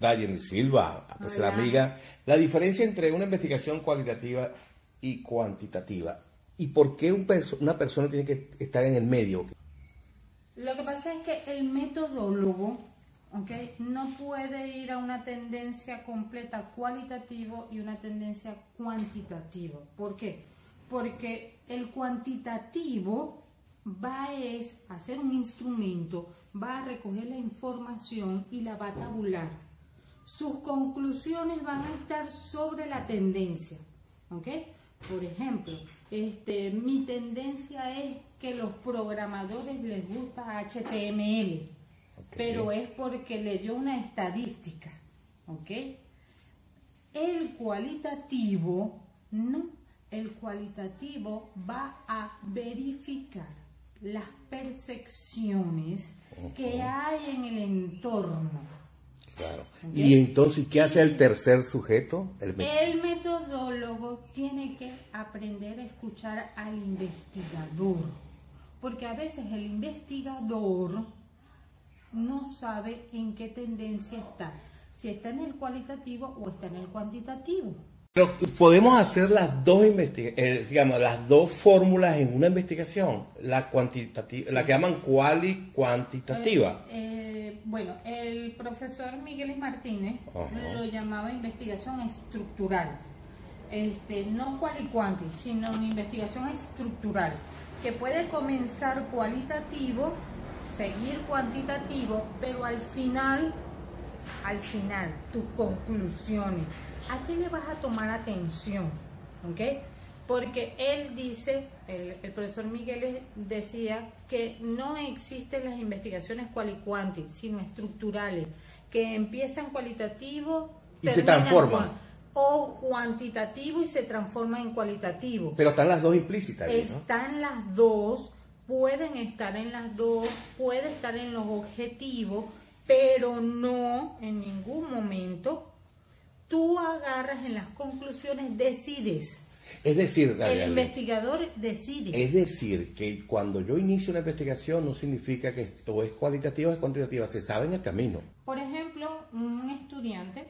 Dayen Silva, pues la amiga, la diferencia entre una investigación cualitativa y cuantitativa y por qué una persona tiene que estar en el medio. Lo que pasa es que el metodólogo okay, no puede ir a una tendencia completa cualitativo y una tendencia cuantitativa. ¿Por qué? Porque el cuantitativo va a hacer un instrumento, va a recoger la información y la va a tabular. Sus conclusiones van a estar sobre la tendencia. ¿Ok? Por ejemplo, este, mi tendencia es que los programadores les gusta HTML, pero es porque le dio una estadística. ¿Ok? El cualitativo, no, el cualitativo va a verificar las percepciones que hay en el entorno. Claro. ¿Y entonces qué hace el tercer sujeto? El, el, metodólogo tiene que aprender a escuchar al investigador, porque a veces el investigador no sabe en qué tendencia está, si está en el cualitativo o está en el cuantitativo. Pero podemos hacer las dos eh, digamos, las dos fórmulas en una investigación, la cuantitativa, la que llaman cuali cuantitativa. Eh, eh, bueno, el profesor Miguel Martínez lo llamaba investigación estructural. Este, no cuali cuanti, sino investigación estructural, que puede comenzar cualitativo, seguir cuantitativo, pero al final, al final, tus conclusiones ¿a qué le vas a tomar atención? ¿Ok? Porque él dice, el, profesor Miguel decía que no existen las investigaciones cualicuanti, sino estructurales, que empiezan cualitativo y se transforman. O cuantitativo y se transforma en cualitativo. Pero están las dos implícitas. están las dos, pueden estar en las dos, puede estar en los objetivos, pero no en ningún momento tú agarras en las conclusiones, decides. Es decir, el investigador decide. Es decir, que cuando yo inicio una investigación no significa que esto es cualitativa o es cuantitativa, se sabe en el camino. Por ejemplo, un estudiante,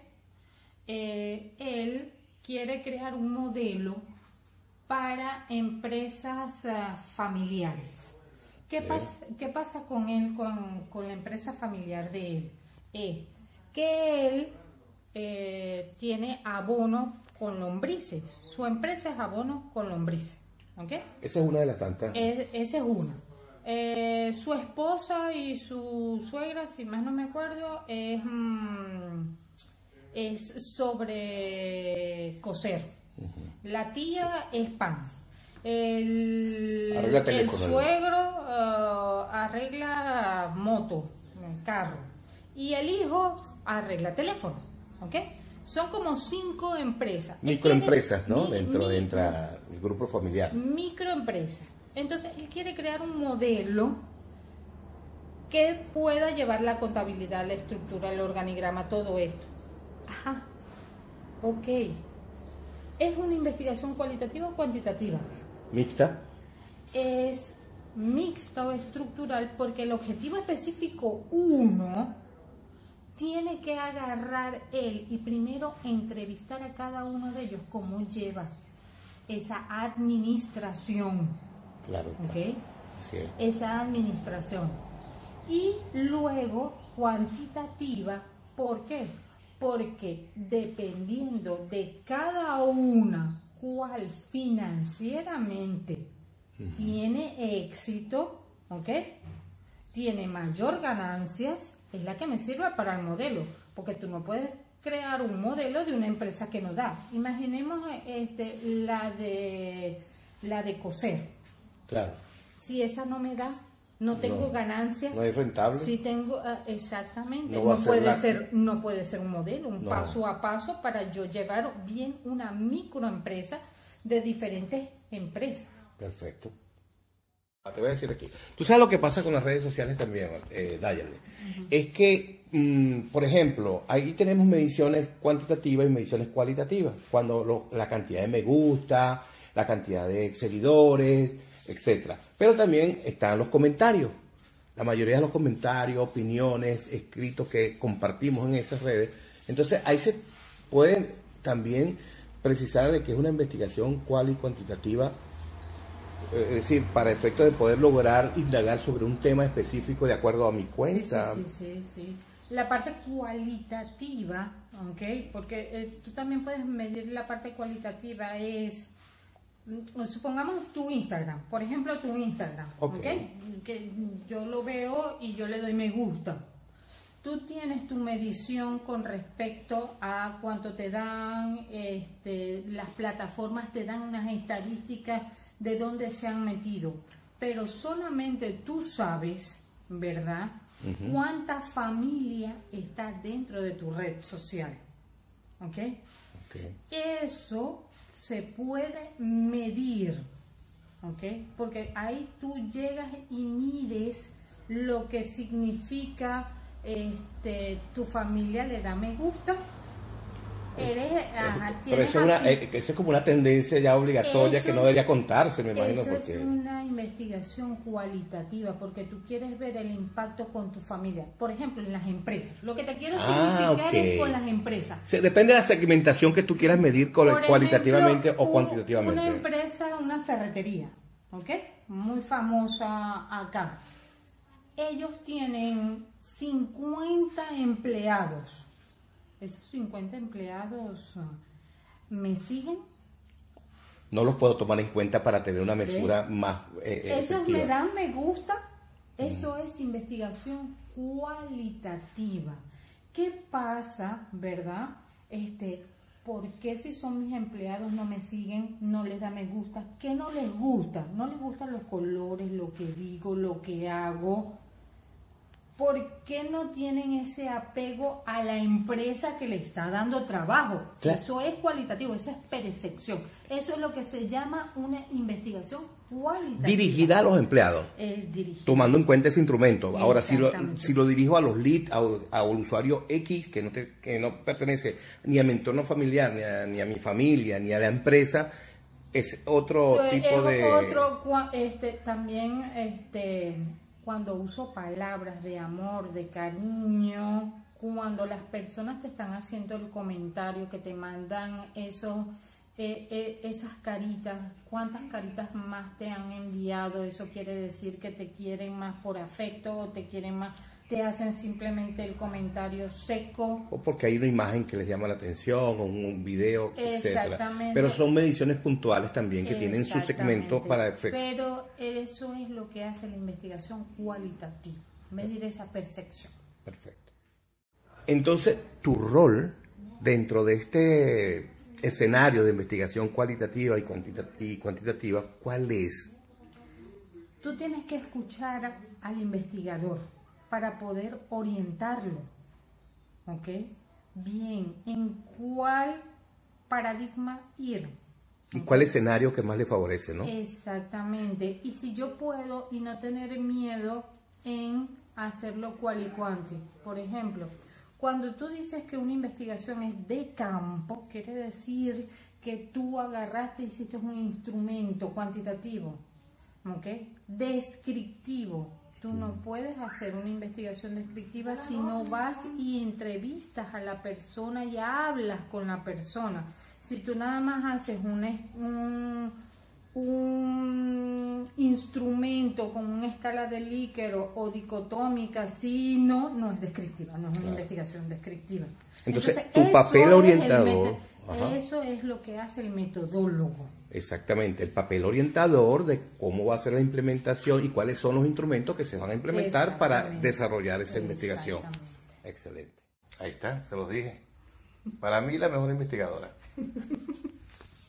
eh, él quiere crear un modelo para empresas ah, familiares. ¿Qué, pasa, ¿Qué pasa con él, con, con la empresa familiar de él? Es que él eh, tiene abono con lombrices. Su empresa es abono con lombrices. ¿okay? Esa es una de las tantas. esa es una. Eh, su esposa y su suegra, si más no me acuerdo, es, mm, es sobre coser. La tía es pan. El, el suegro uh, arregla moto, carro. Y el hijo arregla teléfono. ¿Ok? Son como cinco empresas. Microempresas, ¿no? dentro, del grupo familiar. Microempresas. Entonces, él quiere crear un modelo que pueda llevar la contabilidad, la estructura, el organigrama, todo esto. Ajá. Ok. ¿Es una investigación cualitativa o cuantitativa? Mixta. Es mixta o estructural porque el objetivo específico uno tiene que agarrar él y primero entrevistar a cada uno de ellos cómo lleva esa administración. Claro. ¿okay? Esa administración. Y luego cuantitativa, ¿por qué? Porque dependiendo de cada una cuál financieramente tiene éxito, ¿ok? Tiene mayor ganancias, es la que me sirve para el modelo, porque tú no puedes crear un modelo de una empresa que no da. Imaginemos este, la de la de coser. Claro. Si esa no me da, no tengo ganancia. No es rentable. Si tengo ah, exactamente, no, puede ser no puede ser un modelo, un paso a paso para yo llevar bien una microempresa de diferentes empresas. Perfecto. Ah, te voy a decir aquí. Tú sabes lo que pasa con las redes sociales también, eh, Es que, mm, por ejemplo, ahí tenemos mediciones cuantitativas y mediciones cualitativas. Cuando la cantidad de me gusta, la cantidad de seguidores, etcétera. Pero también están los comentarios. la mayoría de los comentarios, opiniones, escritos que compartimos en esas redes. Entonces ahí se pueden también precisar de que es una investigación cual y cuantitativa, es decir, para efecto de poder lograr indagar sobre un tema específico de acuerdo a mi cuenta. Sí, sí, sí. La parte cualitativa, ¿ok? Porque eh, tú también puedes medir la parte cualitativa, es, mm, supongamos tu Instagram, por ejemplo, tu Instagram, ¿ok? Que yo lo veo y yo le doy me gusta tú tienes tu medición con respecto a cuánto te dan, este, las plataformas te dan unas estadísticas de dónde se han metido, pero solamente tú sabes, ¿verdad? Cuánta familia está dentro de tu red social. ¿Ok? Eso se puede medir. ¿Ok? Porque ahí tú llegas y mides lo que significa este, tu familia le da me gusta. Eres, pero eso eh, es, como una tendencia ya obligatoria que no debería contarse, me imagino. Eso es una investigación cualitativa porque tú quieres ver el impacto con tu familia. Por ejemplo, en las empresas. Lo que te quiero ah, significar es con las empresas. depende de la segmentación que tú quieras medir cualitativamente o cuantitativamente. Una empresa, una ferretería, ¿ok? Muy famosa acá ellos tienen 50 empleados. ¿Esos 50 empleados ah, me siguen? No los puedo tomar en cuenta para tener una mesura más. Eh, eh, Esos me dan me gusta. Eso es investigación cualitativa. ¿Qué pasa, verdad? Este, ¿por qué si son mis empleados no me siguen, no les da me gusta? ¿Qué no les gusta? No les gustan los colores, lo que digo, lo que hago. ¿Por qué no tienen ese apego a la empresa que le está dando trabajo? Eso es cualitativo, eso es percepción. Eso es lo que se llama una investigación cualitativa. Dirigida a los empleados. tomando en cuenta ese instrumento. Ahora, si lo, si lo dirijo a los leads, a, un usuario X que no, que no pertenece ni a mi entorno familiar, ni a, ni a mi familia, ni a la empresa, es otro tipo de... Otro, este, también, este cuando uso palabras de amor, de cariño, cuando las personas te están haciendo el comentario, que te mandan esos, eh, eh, esas caritas, cuántas caritas más te han enviado, eso quiere decir que te quieren más por afecto o te quieren más te hacen simplemente el comentario seco. O porque hay una imagen que les llama la atención, o un video, etcétera. Pero son mediciones puntuales también que tienen su segmento para efectos. Pero eso es lo que hace la investigación cualitativa, medir esa percepción. Perfecto. Entonces, tu rol dentro de este escenario de investigación cualitativa y, y cuantitativa, ¿cuál es? Tú tienes que escuchar al investigador para poder orientarlo. ¿Ok? Bien, ¿en cuál paradigma ir? ¿Y cuál escenario que más le favorece, no? Exactamente. Y si yo puedo y no tener miedo en hacerlo cual y cuanti. Por ejemplo, cuando tú dices que una investigación es de campo, quiere decir que tú agarraste y hiciste un instrumento cuantitativo, ¿ok? Descriptivo, Tú no puedes hacer una investigación descriptiva si no vas y entrevistas a la persona y hablas con la persona. Si tú nada más haces un, un, instrumento con una escala de Likert o dicotómica, si no, no es descriptiva, no es una investigación descriptiva. Entonces, tu papel orientador... Eso es lo que hace el metodólogo. Exactamente, el papel orientador de cómo va a ser la implementación y cuáles son los instrumentos que se van a implementar para desarrollar esa investigación. Excelente. Ahí está, se los dije. Para mí la mejor investigadora.